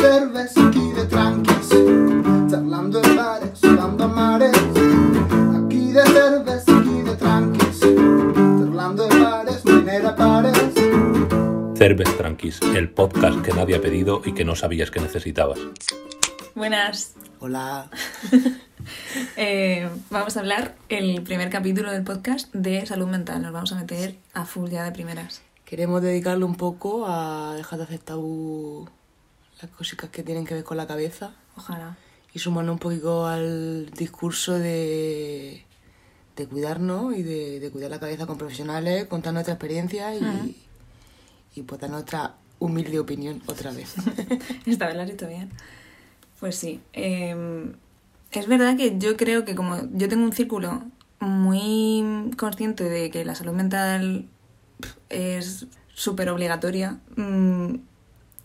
cerveza, aquí de tranquis, charlando en bares, sudando a mares. Aquí de cerveza, aquí de tranquis, charlando en bares, minera pares. Cerves Tranquis, el podcast que nadie ha pedido y que no sabías que necesitabas. Buenas. Hola. Eh, vamos a hablar el primer capítulo del podcast de salud mental. Nos vamos a meter a full ya de primeras. Queremos dedicarle un poco a dejar de hacer tabú las cositas que tienen que ver con la cabeza Ojalá. y sumarnos un poquito al discurso de, de cuidarnos y de, de cuidar la cabeza con profesionales, contar nuestra experiencia y, Ujú. y pues dar nuestra humilde opinión otra vez. Esta vez lo has bien. Pues sí. eh, es verdad que yo creo que como yo tengo un círculo muy consciente de que la salud mental es súper obligatoria, mm,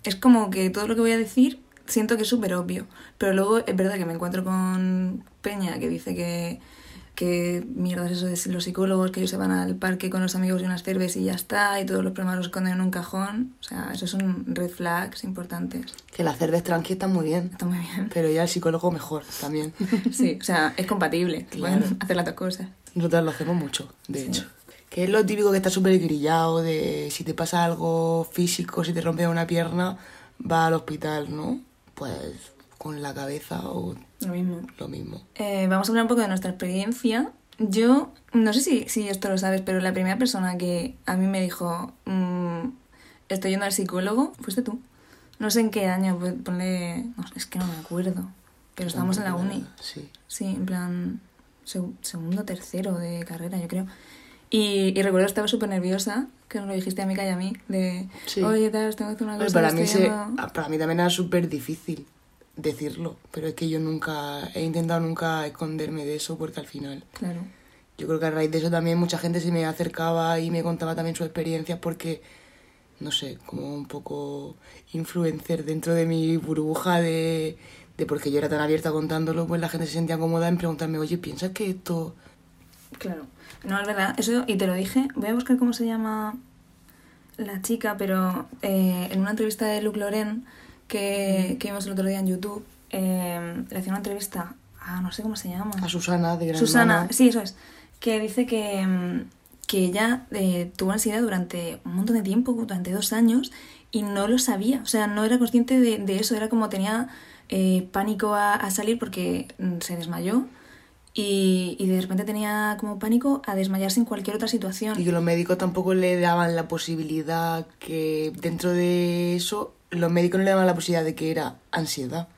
es como que todo lo que voy a decir siento que es súper obvio. Pero luego es verdad que me encuentro con Peña que dice que, que mierda es eso de los psicólogos, que ellos se van al parque con los amigos y unas cervezas y ya está, y todos los problemas los esconden en un cajón. O sea, esos son red flags importantes. que la cerveza tranqui está muy bien, Está muy bien. pero ya el psicólogo mejor también. Sí, o sea, es compatible. Claro. Hacer las dos cosas. Nosotros lo hacemos mucho, de Sí. hecho. Que es lo típico que está súper grillado de si te pasa algo físico, si te rompes una pierna, va al hospital, ¿no? Pues con la cabeza o Lo mismo. lo mismo. Eh, vamos a hablar un poco de nuestra experiencia. Yo, no sé si, si esto lo sabes, pero la primera persona que a mí me dijo, mm, estoy yendo al psicólogo, fuiste tú. No sé en qué año, pues, ponle... no, es que no me acuerdo. Pero estábamos en la uni. Sí. Sí, en plan seg- segundo, tercero de carrera, yo creo. Y, y recuerdo que estaba súper nerviosa, que nos lo dijiste a Mica y a mí, de, Sí. oye, tal, tengo que hacer una cosa. para, mí se- yendo". para mí también era súper difícil decirlo, pero es que yo nunca he intentado nunca esconderme de eso porque al final Claro. yo creo que a raíz de eso también mucha gente se me acercaba y me contaba también sus experiencias porque, no sé, como un poco influencer dentro de mi burbuja de, de porque yo era tan abierta contándolo, pues la gente se sentía cómoda en preguntarme, oye, ¿piensas que esto...? Claro. No, es verdad. Eso, y te lo dije. Voy a buscar cómo se llama la chica, pero eh, en una entrevista de Luc Loren que, que vimos el otro día en YouTube, eh, le hacía una entrevista a no sé cómo se llama. A Susana de Gran Susana, sí, eso es. Que dice que, mm, que ella eh, tuvo ansiedad durante un montón de tiempo, durante dos años, y no lo sabía. O sea, no era consciente de, de eso. Era como tenía eh, pánico a, a salir porque mm, se desmayó. Y, y de repente tenía como pánico a desmayarse en cualquier otra situación. Y que los médicos tampoco le daban la posibilidad que dentro de eso, los médicos no le daban la posibilidad de que era ansiedad.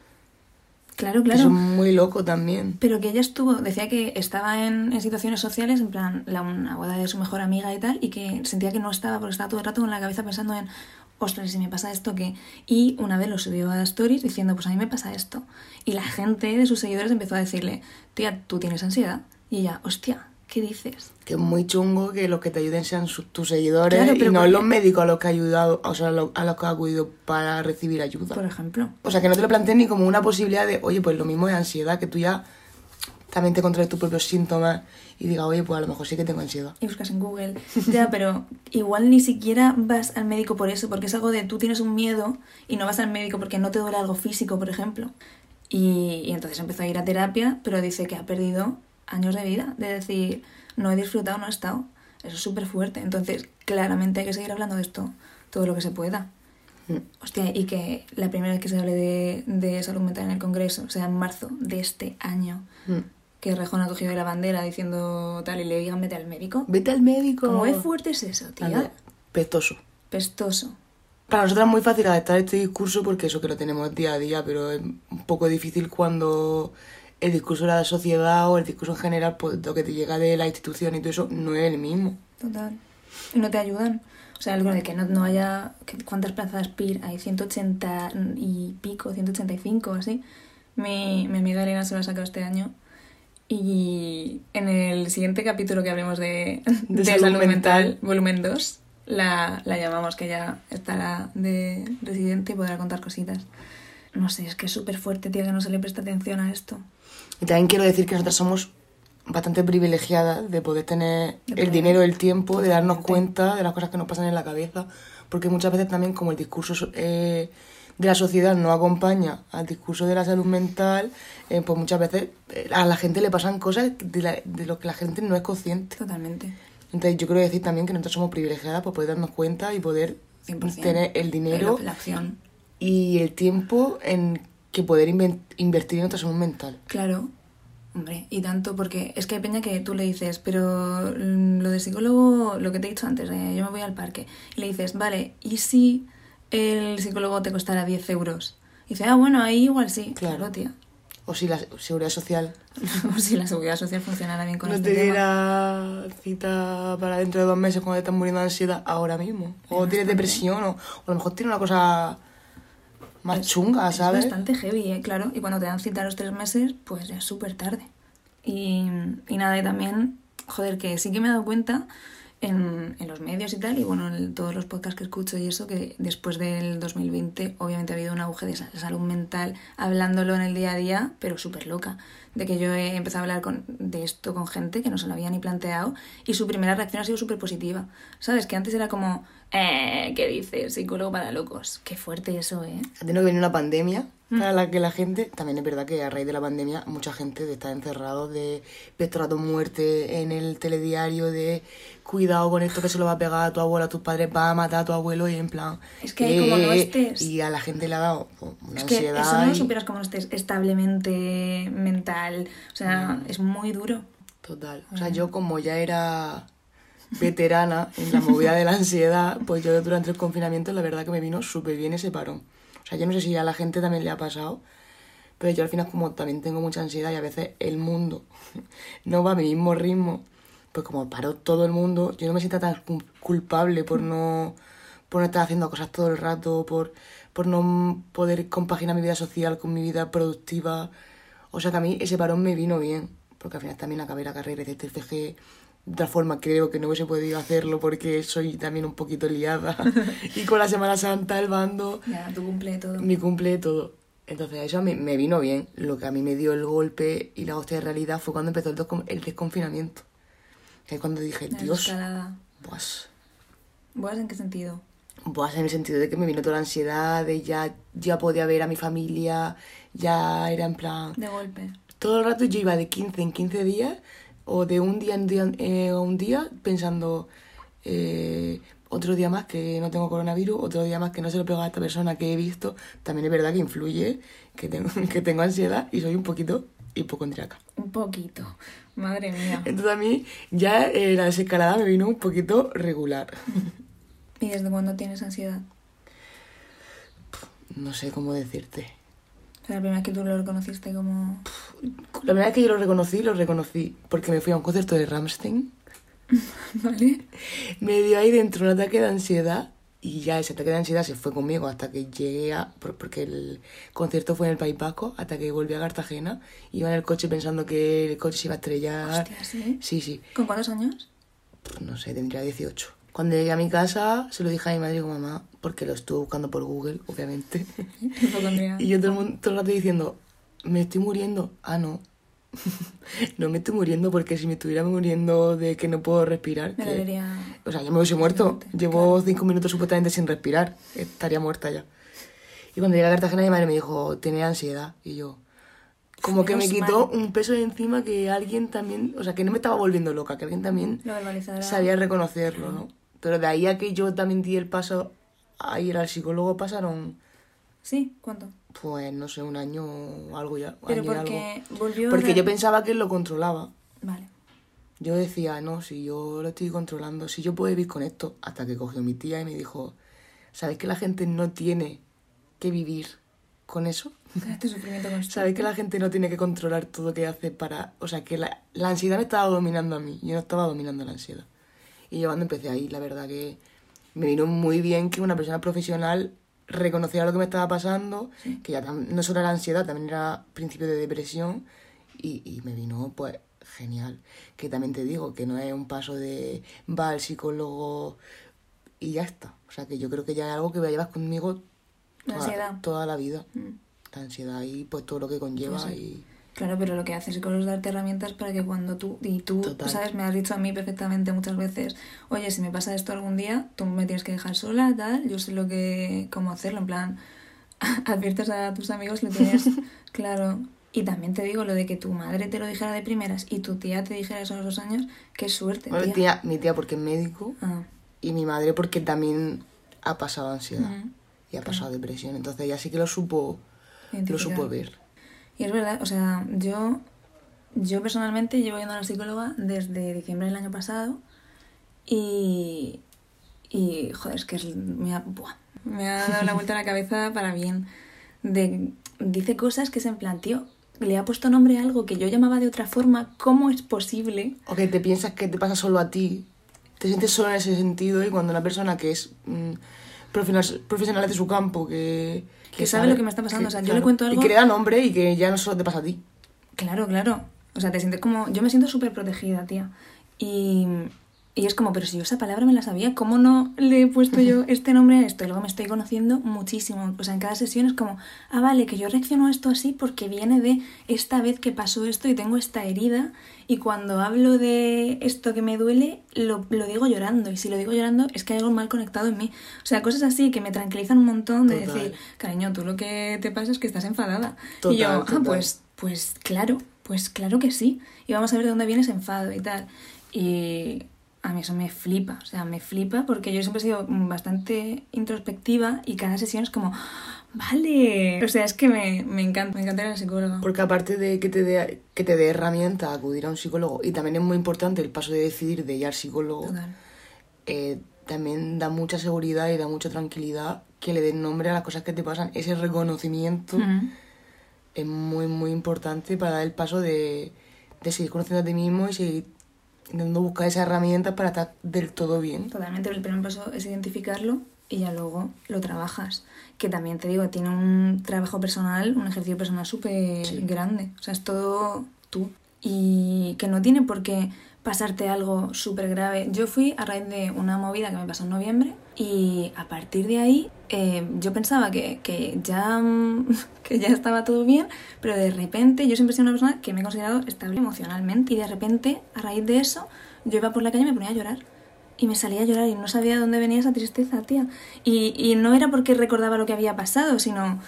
Claro, claro. Eso es muy loco también. Pero que ella estuvo, decía que estaba en, en situaciones sociales, en plan, la una boda de su mejor amiga y tal, y que sentía que no estaba, porque estaba todo el rato con la cabeza pensando en, ostras, si me pasa esto, ¿qué? Y una vez lo subió a Stories diciendo, pues a mí me pasa esto. Y la gente de sus seguidores empezó a decirle, tía, ¿tú tienes ansiedad? Y ella, hostia, ¿qué dices? Que es muy chungo que los que te ayuden sean sus- tus seguidores Claro, y pero no los médicos a los que ha ayudado, o sea, a los, a los que ha acudido para recibir ayuda. Por ejemplo. O sea, que no te lo plantees ni como una posibilidad de, oye, pues lo mismo es ansiedad, que tú ya también te controles tus propios síntomas y digas, oye, pues a lo mejor sí que tengo ansiedad. y buscas en Google. Ya, pero igual ni siquiera vas al médico por eso, porque es algo de tú tienes un miedo y no vas al médico porque no te duele algo físico, por ejemplo. Y, y entonces empezó a ir a terapia, pero dice que ha perdido años de vida, de decir, no he disfrutado, no he estado. Eso es súper fuerte. Entonces, claramente hay que seguir hablando de esto todo lo que se pueda. Mm. Hostia, y que la primera vez que se hable de, de salud mental en el Congreso, o sea, en marzo de este año, Mm. Que Rejón ha cogido la bandera diciendo tal y le digan vete al médico. Vete al médico. ¿Cómo de fuerte es eso, tía? Anda, Pestoso. Pestoso. Para nosotros es muy fácil adaptar este discurso porque eso que lo tenemos día a día, pero es un poco difícil cuando el discurso de la sociedad o el discurso en general, pues lo que te llega de la institución y todo eso no es el mismo. Total. Y no te ayudan. O sea, algo de que no, no haya... ¿Cuántas plazas PIR hay? 180 y pico, 185 o así. Mi, mi amiga Elena se lo ha sacado este año. Y en el siguiente capítulo que hablemos de, De de salud salud, mental, mental. volumen 2, la, la llamamos que ya estará de residente y podrá contar cositas. No sé, es que es súper fuerte, tía, que no se le presta atención a esto. Y también quiero decir que nosotros somos bastante privilegiadas de poder tener De el dinero, el tiempo, de darnos cuenta de las cosas que nos pasan en la cabeza, porque muchas veces también como el discurso so- eh, de la sociedad no acompaña al discurso de la salud mental, eh, pues muchas veces eh, a la gente le pasan cosas de, la- de lo que la gente no es consciente. Totalmente. Entonces yo quiero decir también que nosotros somos privilegiadas por poder darnos cuenta y poder 100%. tener el dinero La, la acción. y el tiempo en que poder invertir en nuestra salud mental. Claro. Hombre, y tanto porque es que hay peña que tú le dices, pero mm, lo de psicólogo, lo que te he dicho antes, eh, yo me voy al parque, y le dices, vale, ¿y si el psicólogo te costara 10 euros? Y dice, ah, bueno, ahí igual sí. Claro. Claro, tía. O si la seguridad social O si la seguridad social funcionara bien con no este te diera cita para dentro de dos meses cuando te estás muriendo de ansiedad ahora mismo. O Es tienes depresión, o, o a lo mejor tiene una cosa más Es- chunga, es ¿sabes? bastante heavy, ¿eh? claro. Y cuando te dan cita a los tres meses, pues ya es súper tarde. Y, y nada, y también, joder, que sí que me he dado cuenta en, los medios y tal, y bueno, en todos los podcasts que escucho y eso, que después del 2020 obviamente ha habido un auge de sa- salud mental, hablándolo en el día a día, pero súper loca. De que yo he empezado a hablar con, de esto con gente que no se lo había ni planteado, y su primera reacción ha sido súper positiva. ¿Sabes? Que antes era como, eh, ¿qué dices? Psicólogo para locos. Qué fuerte eso, ¿eh? Ha tenido que venir una pandemia Mm. para la que la gente, también es verdad que a raíz de la pandemia mucha gente de estar encerrado, de rato muerte en el telediario, de cuidado con esto que se lo va a pegar a tu abuela, a tus padres, va a matar a tu abuelo y en plan... Es que como no estés- Y a la gente le ha dado pues, una Es que ansiedad. eso no lo y- superas como no estés establemente mental. O sea, Mm. es muy duro. Total. O sea, yo como ya era veterana en la movida de la ansiedad, pues yo durante el confinamiento la verdad que me vino súper bien ese parón. O sea, yo no sé si a la gente también le ha pasado, pero yo al final como también tengo mucha ansiedad y a veces el mundo no va a mi mismo ritmo, pues como paró todo el mundo, yo no me siento tan cul- culpable por no, por no estar haciendo cosas todo el rato, por, por no poder compaginar mi vida social con mi vida productiva. O sea que a mí ese parón me vino bien, porque al final también acabé la carrera de TFG. De otra forma creo que no hubiese podido hacerlo porque soy también un poquito liada. y con la Semana Santa, el bando, Ya, tu cumple todo. mi cumple, todo. Entonces eso me, me vino bien. Lo que a mí me dio el golpe y la hostia de realidad fue cuando empezó el, el desconfinamiento. Es cuando dije, La Dios, escalada. pues... ¿Vos en qué sentido? Pues en el sentido de que me vino toda la ansiedad, de ya, ya podía ver a mi familia, ya era en plan... De golpe. Todo el rato yo iba de 15 en 15 días o de un día en día, eh, un día pensando eh, otro día más que no tengo coronavirus, otro día más que no se lo pego a esta persona que he visto. También es verdad que influye que tengo, que tengo ansiedad y soy un poquito hipocondriaca. Un poquito. Madre mía. Entonces a mí ya eh, la desescalada me vino un poquito regular. ¿Y desde cuándo tienes ansiedad? No sé cómo decirte. O sea, la primera vez que tú lo reconociste como... La primera vez que yo lo reconocí, lo reconocí porque me fui a un concierto de Rammstein. ¿Vale? Me dio ahí dentro un ataque de ansiedad y ya ese ataque de ansiedad se fue conmigo hasta que llegué a... por- Porque el concierto fue en el País Vasco, hasta que volví a Cartagena. Iba en el coche pensando que el coche se iba a estrellar. Hostia, ¿sí? Sí, sí. ¿Con cuántos años? Pues no sé, tendría 18. Cuando llegué a mi casa, se lo dije a mi madre y digo, mamá, porque lo estuve buscando por Google, obviamente. Y yo todo el, mundo, todo el rato diciendo, me estoy muriendo. Ah, no. no me estoy muriendo porque si me estuviera muriendo de que no puedo respirar. Me que- debería... O sea, ya me hubiese muerto. Llevo cinco minutos supuestamente sin respirar. Estaría muerta ya. Y cuando llegué a Cartagena, mi madre me dijo, tenía ansiedad. Y yo, como que me quitó un peso de encima que alguien también, o sea, que no me estaba volviendo loca, que alguien también sabía reconocerlo, ¿no? Pero de ahí a que yo también di el paso a ir al psicólogo pasaron, ¿Sí? ¿Cuánto? pues, no sé, un año o algo ya. Pero porque algo. volvió... Porque yo pensaba que él lo controlaba. Vale. Yo decía, no, si yo lo estoy controlando, si yo puedo vivir con esto, hasta que cogió mi tía y me dijo, ¿sabes que la gente no tiene que vivir con eso? Este sufrimiento. ¿Sabes que la gente no tiene que controlar todo lo que hace para... O sea, que la, la ansiedad me estaba dominando a mí, yo no estaba dominando la ansiedad. Y yo cuando empecé ahí, la verdad que me vino muy bien que una persona profesional reconociera lo que me estaba pasando, que ya no solo era ansiedad, también era principio de depresión, y, y me vino pues genial. Que también te digo que no es un paso de va al psicólogo y ya está. O sea que yo creo que ya es algo que me llevas conmigo La toda, ansiedad. toda la vida. Mm. La ansiedad y pues todo lo que conlleva sí. y... Claro, pero lo que hace el psicólogo es darte herramientas para que cuando tú, y tú, Total. ¿sabes? Me has dicho a mí perfectamente muchas veces, oye, si me pasa esto algún día, tú me tienes que dejar sola, tal, yo sé lo que, cómo hacerlo, en plan, adviertes a tus amigos, lo tienes claro. Y también te digo lo de que tu madre te lo dijera de primeras y tu tía te dijera eso a los dos años, qué suerte, Bueno, tía. tía- mi tía porque es médico Ah, y mi madre porque también ha pasado ansiedad Ujú. y ha pasado depresión. Entonces ella sí que lo supo, lo supo ver. Y es verdad, o sea, yo, yo personalmente llevo yendo a la psicóloga desde diciembre del año pasado y, y joder, es que es- me, ha, me ha dado la vuelta a la cabeza para bien. De, dice cosas que es en plan, tío, le ha puesto nombre a algo que yo llamaba de otra forma, ¿cómo es posible? O que te piensas que te pasa solo a ti, te sientes solo en ese sentido y cuando una persona que es mm, profesional, profesional de su campo, que, Que sabe lo que me está pasando, o sea, yo le cuento algo- Y que le da nombre y que ya no solo te pasa a ti. Claro, claro. O sea, te sientes como... Yo me siento súper protegida, tía. Y, y es como, pero si yo esa palabra me la sabía, ¿cómo no le he puesto yo este nombre a esto? Y luego me estoy conociendo muchísimo. O sea, en cada sesión es como, ah, vale, que yo reacciono a esto así porque viene de esta vez que pasó esto y tengo esta herida. Y cuando hablo de esto que me duele, lo, lo digo llorando. Y si lo digo llorando, es que hay algo mal conectado en mí. O sea, cosas así que me tranquilizan un montón de Total. decir, cariño, tú lo que te pasa es que estás enfadada. Total, y yo, ah, total. pues pues claro, pues claro que sí. Y vamos a ver de dónde viene ese enfado y tal. Y a mí eso me flipa, o sea, me flipa porque yo siempre he sido bastante introspectiva y cada sesión es como, vale. O sea, es que me, me encanta, me encanta ir a la psicóloga. Porque aparte de que te dé que te dé herramienta a acudir a un psicólogo, y también es muy importante el paso de decidir de ir al psicólogo, Total. eh, también da mucha seguridad y da mucha tranquilidad que le den nombre a las cosas que te pasan. Ese reconocimiento es muy, muy importante para dar el paso de, de seguir conociendo a ti mismo y seguir intentando buscar esas herramientas para estar del todo bien. Totalmente, el primer paso es identificarlo y ya luego lo trabajas. Que también te digo, tiene un trabajo personal, un ejercicio personal súper Sí. grande. O sea, es todo tú. Y que no tiene por qué pasarte algo súper grave. Yo fui a raíz de una movida que me pasó en noviembre y a partir de ahí eh, yo pensaba que, que ya, mm, que ya estaba todo bien, pero de repente yo siempre he sido una persona que me he considerado estable emocionalmente y de repente a raíz de eso yo iba por la calle y me ponía a llorar. Y me salía a llorar y no sabía de dónde venía esa tristeza, tía. Y, y no era porque recordaba lo que había pasado, sino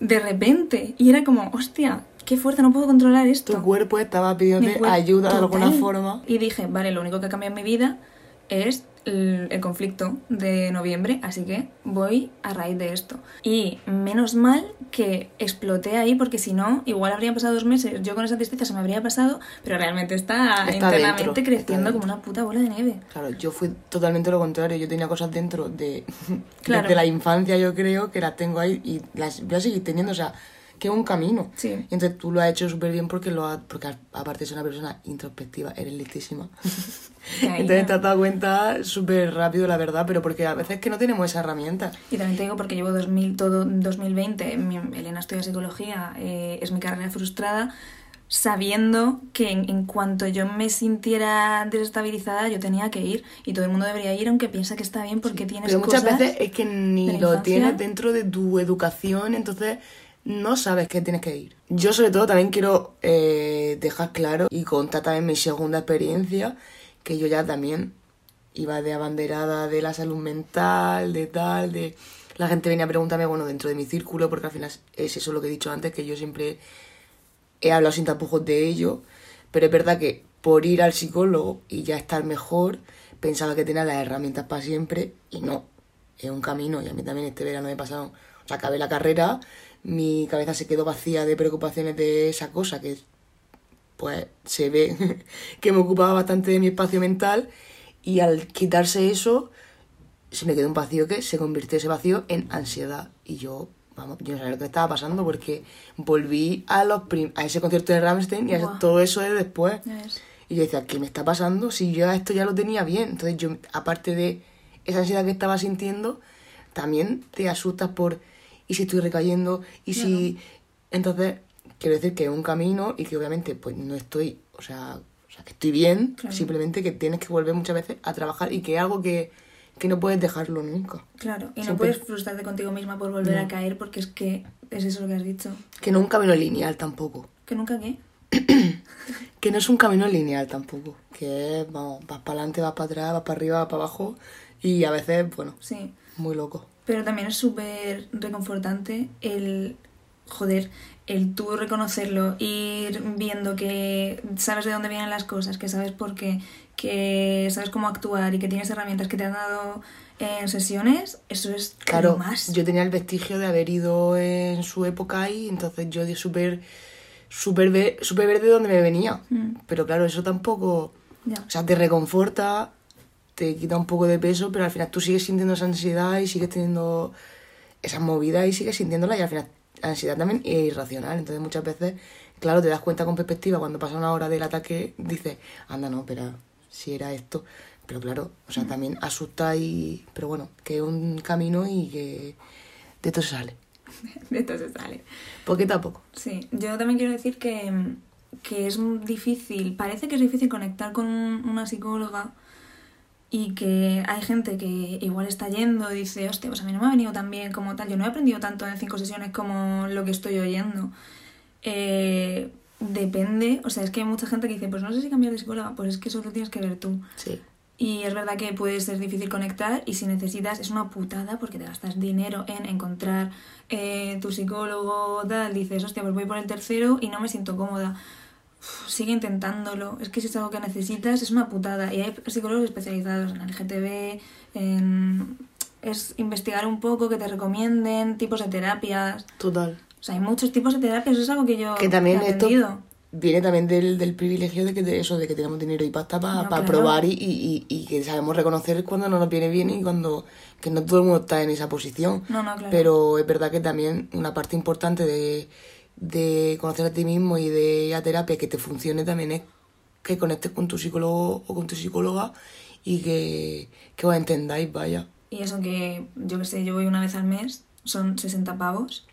de repente. Y era como, hostia, qué fuerte, no puedo controlar esto. Tu cuerpo estaba pidiéndote cuerpo- ayuda de alguna forma. Y dije, vale, lo único que ha cambiado en mi vida es el, el conflicto de noviembre, así que voy a raíz de esto. Y menos mal que exploté ahí, porque si no, igual habrían pasado dos meses, yo con esa tristeza se me habría pasado, pero realmente está, Está internamente dentro, creciendo está como una puta bola de nieve. Claro, yo fui totalmente lo contrario. Yo tenía cosas dentro de Claro. desde la infancia, yo creo, que las tengo ahí y las voy a seguir teniendo. O sea, que es un camino. Sí. Y entonces tú lo has hecho súper bien porque lo has, porque aparte de ser una persona introspectiva, eres listísima. Entonces te has dado cuenta súper rápido, la verdad, pero porque a veces que no tenemos esa herramienta. Y también te digo porque llevo 2000, todo 2020, mi- Elena estudia psicología, eh, es mi carrera frustrada, sabiendo que en, en cuanto yo me sintiera desestabilizada yo tenía que ir y todo el mundo debería ir aunque piensa que está bien porque tienes Pero muchas cosas veces es que ni lo infancia. tienes dentro de tu educación, entonces no sabes que tienes que ir. Yo sobre todo también quiero eh, dejar claro y contar también mi segunda experiencia, que yo ya también iba de abanderada de la salud mental, de tal, de... La gente venía a preguntarme, bueno, dentro de mi círculo, porque al final es eso lo que he dicho antes, que yo siempre he hablado sin tapujos de ello, pero es verdad que por ir al psicólogo y ya estar mejor, pensaba que tenía las herramientas para siempre y no, es un camino y a mí también este verano me he pasado, o sea, acabé la carrera, mi cabeza se quedó vacía de preocupaciones de esa cosa que pues se ve que me ocupaba bastante de mi espacio mental y al quitarse eso se me quedó un vacío que se convirtió ese vacío en ansiedad. Y yo vamos yo no sabía lo que estaba pasando porque volví a los prim- a ese concierto de Rammstein y a todo eso de después. Y yo decía ¿qué me está pasando? si yo esto ya lo tenía bien. Entonces yo aparte de esa ansiedad que estaba sintiendo también te asustas por y si estoy recayendo y si entonces quiero decir que es un camino y que obviamente pues no estoy o sea, o sea que estoy bien Claro. simplemente que tienes que volver muchas veces a trabajar y que es algo que, que no puedes dejarlo nunca Claro, y no puedes frustrarte contigo misma por volver a caer porque es que es eso lo que has dicho. que no es un camino lineal tampoco Que nunca qué. que no es un camino lineal tampoco que es vamos vas para adelante vas para atrás vas para arriba vas para abajo y a veces bueno Sí. muy loco pero también es súper reconfortante el, joder, el tú reconocerlo, ir viendo que sabes de dónde vienen las cosas, que sabes por qué, que sabes cómo actuar y que tienes herramientas que te han dado en sesiones, eso es Claro, lo más. yo tenía el vestigio de haber ido en su época ahí, entonces yo de súper súper ver de dónde me venía. Mm. Pero claro, eso tampoco, Ya. o sea, te reconforta, te quita un poco de peso, pero al final tú sigues sintiendo esa ansiedad y sigues teniendo esas movidas y sigues sintiéndola y al final la ansiedad también es irracional. Entonces muchas veces, claro, te das cuenta con perspectiva cuando pasa una hora del ataque, dices, anda, no, espera, si era esto. Pero claro, o sea, también asusta y... Pero bueno, que es un camino y que de esto se sale. De esto se sale. Poquito a poco. Sí, yo también quiero decir que, que es difícil, parece que es difícil conectar con una psicóloga y que hay gente que igual está yendo y dice, hostia, pues a mí no me ha venido tan bien como tal, yo no he aprendido tanto en cinco sesiones como lo que estoy oyendo. Eh, depende, o sea, es que hay mucha gente que dice, pues no sé si cambiar de psicóloga, pues es que eso lo tienes que ver tú. Sí. Y es verdad que puede ser difícil conectar y si necesitas es una putada porque te gastas dinero en encontrar eh, tu psicólogo, tal, dices, hostia, pues voy por el tercero y no me siento cómoda. Sigue intentándolo. Es que si es algo que necesitas es una putada. Y hay psicólogos especializados en LGTB, en... Es investigar un poco, que te recomienden tipos de terapias. Total. O sea, hay muchos tipos de terapias, eso es algo que yo Que también he esto viene también del, del privilegio de que de eso, de que tenemos dinero y pasta para No, claro. probar y, y- y que sabemos reconocer cuando no nos viene bien y cuando que no todo el mundo está en esa posición. No, no, claro. Pero es verdad que también una parte importante de, de conocer a ti mismo y de ir a terapia que te funcione también es que conectes con tu psicólogo o con tu psicóloga y que, que os entendáis, vaya. Y eso que, yo que sé, yo voy una vez al mes, son 60 pavos.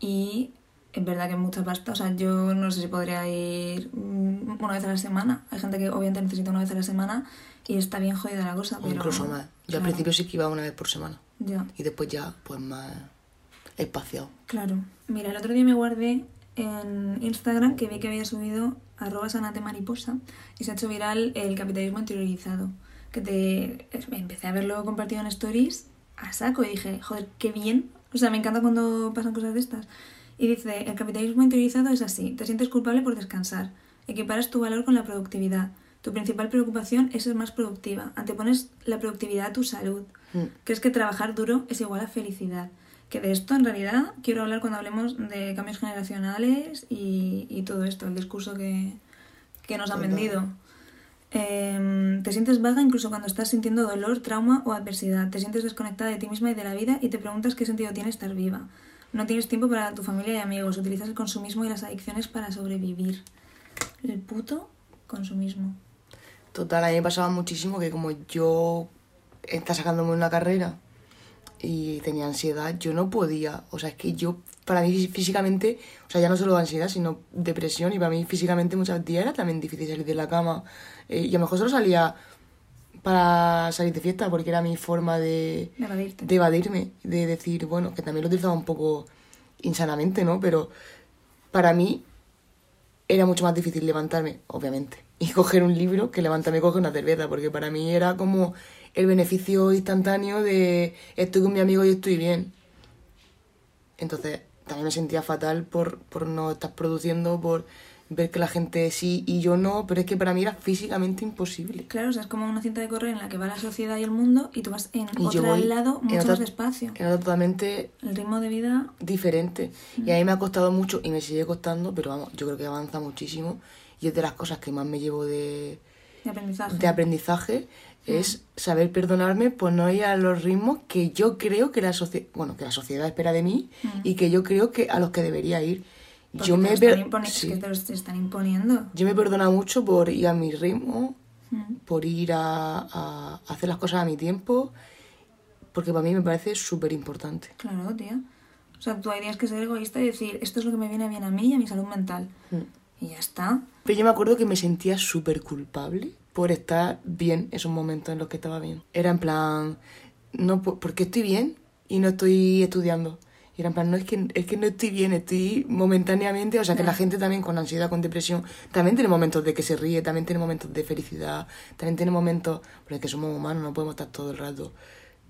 Y es verdad que es mucha pasta. O sea, yo no sé si podría ir mm, una vez a la semana. Hay gente que obviamente necesita una vez a la semana y está bien jodida la cosa. O Pero, incluso más. Yo al principio sí que iba una vez por semana. Ya, Y después ya, pues más espaciado. claro. Mira, el otro día me guardé en Instagram que vi que había subido arroba sanate mariposa y se ha hecho viral el capitalismo interiorizado. Que te empecé a verlo compartido en stories a saco y dije, joder, qué bien. O sea, me encanta cuando pasan cosas de estas. Y dice, el capitalismo interiorizado es así, te sientes culpable por descansar, equiparas tu valor con la productividad. Tu principal preocupación es ser más productiva, antepones la productividad a tu salud. Mm. Crees que trabajar duro es igual a felicidad. Que de esto en realidad quiero hablar cuando hablemos de cambios generacionales y, y todo esto, el discurso que, que nos han Total. vendido. Em, te sientes vaga incluso cuando estás sintiendo dolor, trauma o adversidad. Te sientes desconectada de ti misma y de la vida y te preguntas qué sentido tiene estar viva. No tienes tiempo para tu familia y amigos. Utilizas el consumismo y las adicciones para sobrevivir. El puto consumismo. Total, a mí me pasaba muchísimo que como yo estaba sacándome una carrera y tenía ansiedad, yo no podía. O sea, es que yo, para mí físicamente, o sea, ya no solo ansiedad, sino depresión, y para mí físicamente muchos días era también difícil salir de la cama. Eh, y a lo mejor solo salía para salir de fiesta, porque era mi forma de, De de evadirme, de decir, bueno, que también lo utilizaba un poco insanamente, ¿no? Pero para mí era mucho más difícil levantarme, obviamente, y coger un libro que levantarme y coger una cerveza, porque para mí era como el beneficio instantáneo de estoy con mi amigo y estoy bien. Entonces, también me sentía fatal por, por no estar produciendo, por ver que la gente sí y yo no, pero es que para mí era físicamente imposible. Claro, o sea, es como una cinta de correr en la que va la sociedad y el mundo y tú vas en Y otro lado en mucho otra- más despacio. Era totalmente El ritmo de vida, diferente. Y a mí me ha costado mucho y me sigue costando, pero vamos, yo creo que avanza muchísimo. Y es de las cosas que más me llevo de, de aprendizaje. de aprendizaje, es saber perdonarme por no ir a los ritmos que yo creo que la, bueno, que la sociedad espera de mí y que yo creo que a los que debería ir. Porque Yo te me, están sí. que te lo están imponiendo. yo me perdona mucho por ir a mi ritmo, por ir a, a hacer las cosas a mi tiempo, porque para mí me parece súper importante. Claro, tía. O sea, tú tienes que ser egoísta y decir, esto es lo que me viene bien a mí y a mi salud mental. Y ya está. Pero yo me acuerdo que me sentía súper culpable por estar bien esos momentos en los que estaba bien. Era en plan, no, ¿por por qué estoy bien y no estoy estudiando? Y era en plan, no, es que, es que no estoy bien, estoy momentáneamente, o sea, que la gente también con ansiedad, con depresión, también tiene momentos de que se ríe, también tiene momentos de felicidad, también tiene momentos, pero es que somos humanos, no podemos estar todo el rato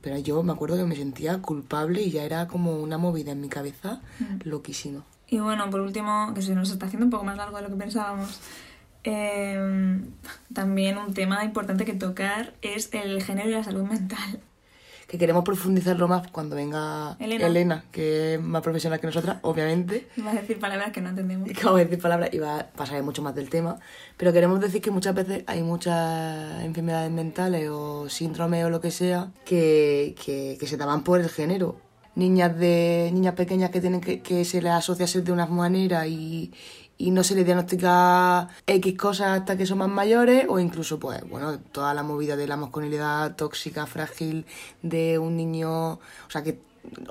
Pero yo me acuerdo que me sentía culpable y ya era como una movida en mi cabeza loquísimo. Y bueno, por último, que se nos está haciendo un poco más largo de lo que pensábamos, eh, también un tema importante que tocar es el género y la salud mental. Que queremos profundizarlo más cuando venga Elena. Elena, que es más profesional que nosotras, obviamente. Iba a decir palabras que no entendemos. Y que vamos a decir palabras y va a pasar mucho más del tema. Pero queremos decir que muchas veces hay muchas enfermedades mentales o síndromes o lo que sea que, que, que se daban por el género. Niñas de niñas pequeñas que tienen que, que se les asocia a ser de una manera y, y no se les diagnostica X cosas hasta que son más mayores, o incluso, pues, bueno, toda la movida de la masculinidad tóxica, frágil de un niño, o sea, que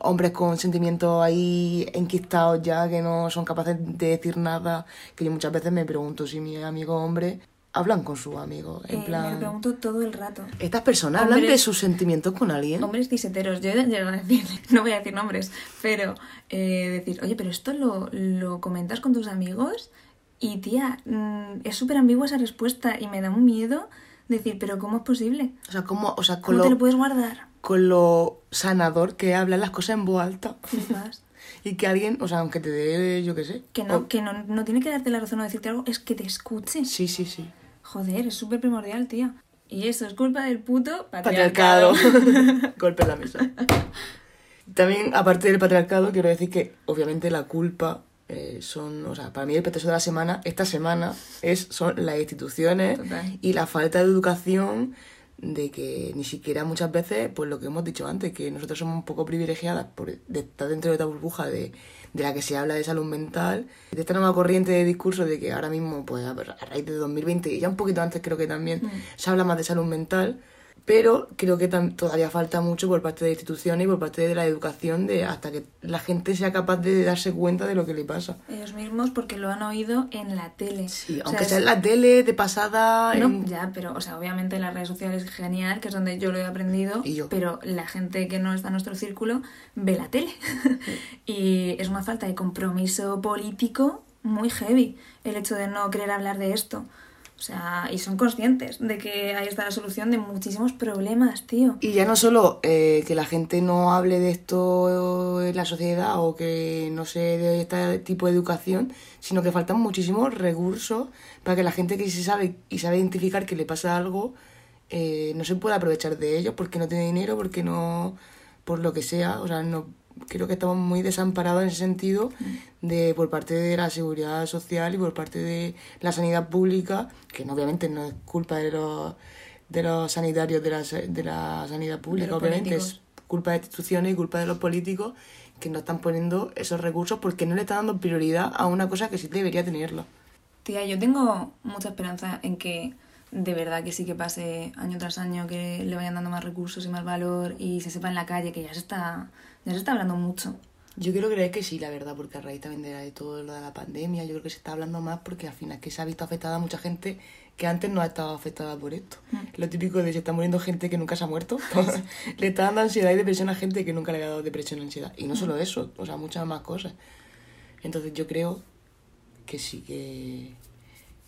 hombres con sentimientos ahí enquistados ya, que no son capaces de decir nada, que yo muchas veces me pregunto si mis amigos hombres hablan con sus amigos, en Eh, me lo plan... pregunto todo el rato. ¿Estas personas hablan de sus sentimientos con alguien? Hombres ciseteros, yo he llegado a decir, no voy a decir nombres, pero eh, decir, oye, pero esto lo, lo comentas con tus amigos y tía, mm, es súper ambigua esa respuesta y me da un miedo decir, pero ¿cómo es posible? O sea, ¿cómo, o sea con, ¿Cómo te lo lo, puedes guardar? con lo sanador que hablan las cosas en voz alta. Y que alguien, o sea, aunque te dé, yo qué sé. Que, no, o- que no, no tiene que darte la razón o decirte algo, es que te escuches. Sí, sí, sí. Joder, es súper primordial, tía. Y eso es culpa del puto patriarcado. Patriarcado. Golpe en la mesa. También, aparte del patriarcado, quiero decir que obviamente la culpa eh, son, o sea, para mí el pretexto de la semana, esta semana, es, son las instituciones Total. y la falta de educación de que ni siquiera muchas veces, pues lo que hemos dicho antes, que nosotros somos un poco privilegiadas por de estar dentro de esta burbuja de, de la que se habla de salud mental, de esta nueva corriente de discurso de que ahora mismo, pues a a raíz de 2020 y ya un poquito antes creo que también se habla más de salud mental, pero creo que todavía falta mucho por parte de instituciones y por parte de la educación de hasta que la gente sea capaz de darse cuenta de lo que le pasa. Ellos mismos porque lo han oído en la tele. Sí, O sea, aunque es- sea en la tele, de pasada, No, en- ya, pero, o sea, obviamente en las redes sociales es genial, que es donde yo lo he aprendido, Y yo. pero la gente que no está en nuestro círculo ve la tele. y es una falta de compromiso político muy heavy el hecho de no querer hablar de esto. O sea, y son conscientes de que ahí está la solución de muchísimos problemas, tío. Y ya no solo eh, que la gente no hable de esto en la sociedad o que no se dé este tipo de educación, sino que faltan muchísimos recursos para que la gente que sí sabe y sabe identificar que le pasa algo eh, no se pueda aprovechar de ellos porque no tiene dinero, porque no, por lo que sea. O sea, no creo que estamos muy desamparados en ese sentido de por parte de la seguridad social y por parte de la sanidad pública, que obviamente no es culpa de los de los sanitarios de la, de la sanidad pública, obviamente es culpa de instituciones y culpa de los políticos que no están poniendo esos recursos porque no le están dando prioridad a una cosa que sí debería tenerlo. Tía, yo tengo mucha esperanza en que de verdad que sí que pase año tras año, que le vayan dando más recursos y más valor y se sepa en la calle que ya se está, ya se está hablando mucho. Yo quiero creer que sí, la verdad, porque a raíz también de, de todo lo de la pandemia, yo creo que se está hablando más porque al final que se ha visto afectada a mucha gente que antes no ha estado afectada por esto. Lo típico de se está muriendo gente que nunca se ha muerto, le está dando ansiedad y depresión a gente que nunca le ha dado depresión y ansiedad. Y no solo eso, o sea, muchas más cosas. Entonces yo creo que sí que,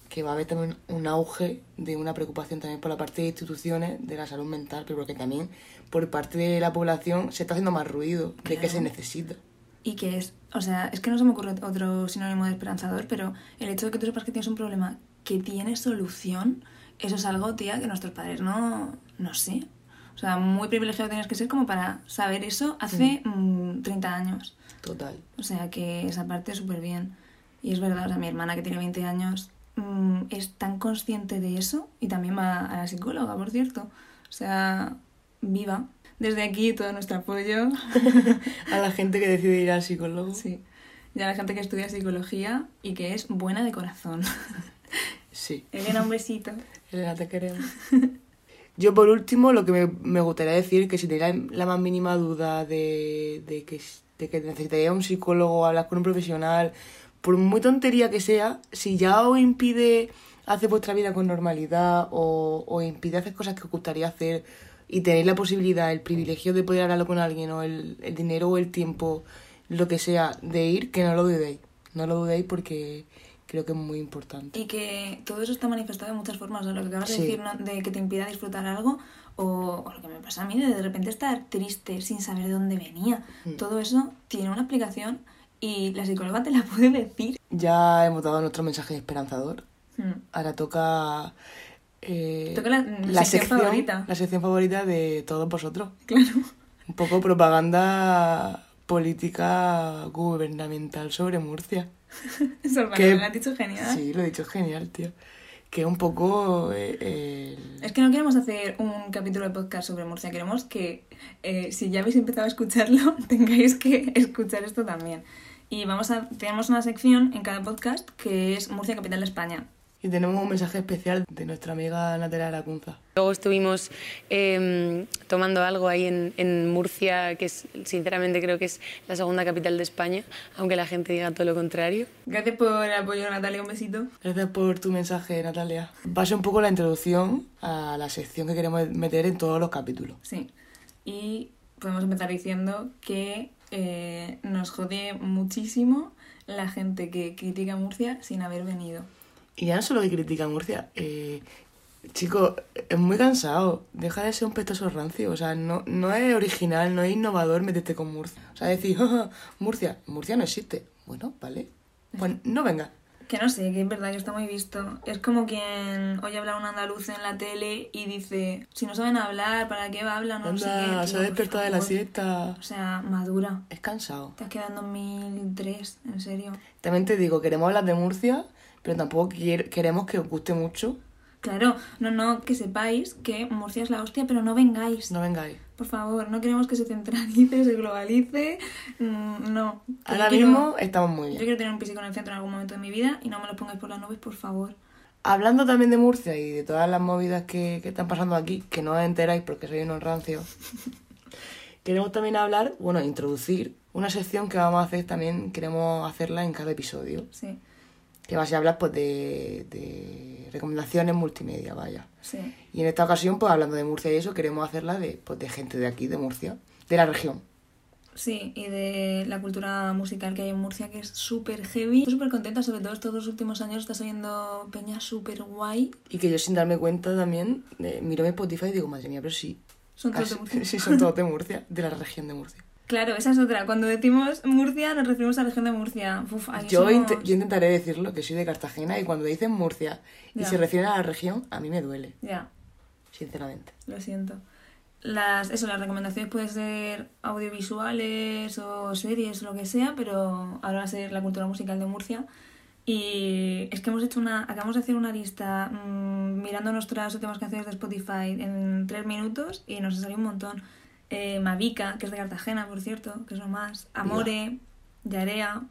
que va a haber también un auge de una preocupación también por la parte de instituciones de la salud mental, pero porque también por parte de la población se está haciendo más ruido de que Claro. se necesita. Y que es, o sea, es que no se me ocurre otro sinónimo de esperanzador, pero el hecho de que tú sepas que tienes un problema que tiene solución, eso es algo, tía, que nuestros padres no, no sé. O sea, muy privilegiado tienes que ser como para saber eso hace mm, 30 años. Total. O sea que esa parte es súper bien. Y es verdad, o sea, mi hermana que tiene 20 años mm, es tan consciente de eso y también va a la psicóloga, por cierto. O sea, viva. Desde aquí todo nuestro apoyo. A la gente que decide ir al psicólogo. sí. Y a la gente que estudia psicología y que es buena de corazón. Sí. Elena, un besito. Elena, te queremos. Yo, por último, lo que me, me gustaría decir que si tenéis la más mínima duda de, de que, de que necesitaría un psicólogo, hablar con un profesional, por muy tontería que sea, si ya os impide hacer vuestra vida con normalidad o os impide hacer cosas que os gustaría hacer y tenéis la posibilidad, el privilegio de poder hablarlo con alguien o el, el dinero o el tiempo, lo que sea, de ir, que no lo dudéis. No lo dudéis porque creo que es muy importante. Y que todo eso está manifestado de muchas formas. O sea, lo que acabas Sí. de decir, ¿no? de que te impida disfrutar algo, o, o lo que me pasa a mí, de de repente estar triste sin saber de dónde venía. Mm. Todo eso tiene una explicación y la psicóloga te la puede decir. Ya hemos dado nuestro mensaje esperanzador. Mm. Ahora toca... eh, Toca la sección favorita. La sección favorita de todos vosotros. Claro. Un poco propaganda política gubernamental sobre Murcia. Sorprendente, Que- lo has dicho genial. Sí, lo he dicho genial, tío. Que un poco... eh, Es que no queremos hacer un capítulo de podcast sobre Murcia, queremos que eh, si ya habéis empezado a escucharlo, tengáis que escuchar esto también. Y vamos a, tenemos una sección en cada podcast que es Murcia, capital de España. Y tenemos un mensaje especial de nuestra amiga Natalia Lacunza. Luego estuvimos eh, tomando algo ahí en, en Murcia, que es, sinceramente creo que es la segunda capital de España, aunque la gente diga todo lo contrario. Gracias por el apoyo, Natalia, un besito. Gracias por tu mensaje, Natalia. Va a ser un poco la introducción a la sección que queremos meter en todos los capítulos. Sí. Y podemos empezar diciendo que eh, nos jode muchísimo la gente que critica a Murcia sin haber venido. Y ya no solo que critica a Murcia. Eh, chico, es muy cansado. Deja de ser un pestoso rancio. O sea, no, no es original, no es innovador meterte con Murcia. O sea, decir, "Ja, ja, Murcia, Murcia no existe. Bueno, vale. Pues no venga. Que no sé, que es verdad que está muy visto. Es como quien oye hablar un andaluz en la tele y dice, si no saben hablar, ¿para qué hablan? No sé qué, Anda, tío, se ha por despertado de la siesta. O sea, madura. Es cansado. Te has quedado en 2003, en serio. También te digo, queremos hablar de Murcia, pero tampoco queremos que os guste mucho. Claro, no, no, que sepáis que Murcia es la hostia, pero no vengáis. No vengáis. Por favor, no queremos que se centralice, se globalice. mm, no. Ahora yo quiero- mismo estamos muy Yo bien. quiero tener un pisico en el centro en algún momento de mi vida y no me lo pongáis por las nubes, por favor. Hablando también de Murcia y de todas las movidas que, que están pasando aquí, que no os enteráis porque soy unos rancios, queremos también hablar, bueno, introducir una sección que vamos a hacer también, queremos hacerla en cada episodio, Sí, que va a hablar pues de, de recomendaciones multimedia, vaya. sí. Y en esta ocasión, pues hablando de Murcia y eso, queremos hacerla de, pues, de gente de aquí, de Murcia, de la región. Sí, y de la cultura musical que hay en Murcia, que es súper heavy. Estoy súper contenta, sobre todo estos dos últimos años estás oyendo peña súper guay. Y que yo sin darme cuenta también, eh, miro mi Spotify y digo, madre mía, pero sí. Son todos de Murcia. sí, son todos de Murcia, de la región de Murcia. Claro, esa es otra. Cuando decimos Murcia, nos referimos a la región de Murcia. Uf, Yo, somos- int- yo intentaré decirlo, que soy de Cartagena y cuando dicen Murcia y se refieren a la región, a mí me duele, Ya, sinceramente. lo siento. Las, eso, las recomendaciones pueden ser audiovisuales o series o lo que sea, pero ahora va a ser la cultura musical de Murcia. Y es que hemos hecho una, acabamos de hacer una lista mm, mirando nuestras últimas canciones de Spotify en tres minutos y nos ha salido un montón. Eh, Mavica, que es de Cartagena, por cierto, que es lo más. Amore, Yarea,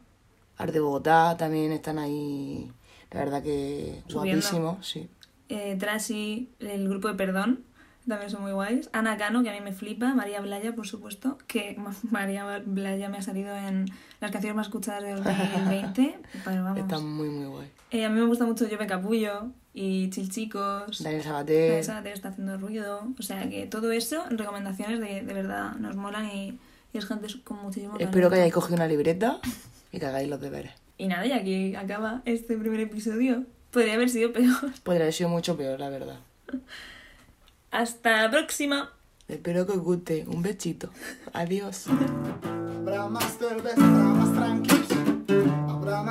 Art de Bogotá también están ahí, la verdad que guapísimos, sí. eh, Trashy, el grupo de Perdón, también son muy guays. Ana Cano, que a mí me flipa. María Blaya, por supuesto, que Ma- María Blaya me ha salido en las canciones más escuchadas de 2020. Pero vamos. Están muy, muy guay. Eh, a mí me gusta mucho Yo Capullo y Chil Chicos. Daniel Sabater, Daniel Sabater está haciendo ruido. O sea que todo eso, recomendaciones de, de verdad, nos molan y, y es gente con muchísimo espero talento. que hayáis cogido una libreta y que hagáis los deberes. Y nada, y aquí acaba este primer episodio. Podría haber sido peor. Podría haber sido mucho peor, la verdad. Hasta la próxima. Espero que os guste. Un besito. Adiós. Habrá más cerveza, habrá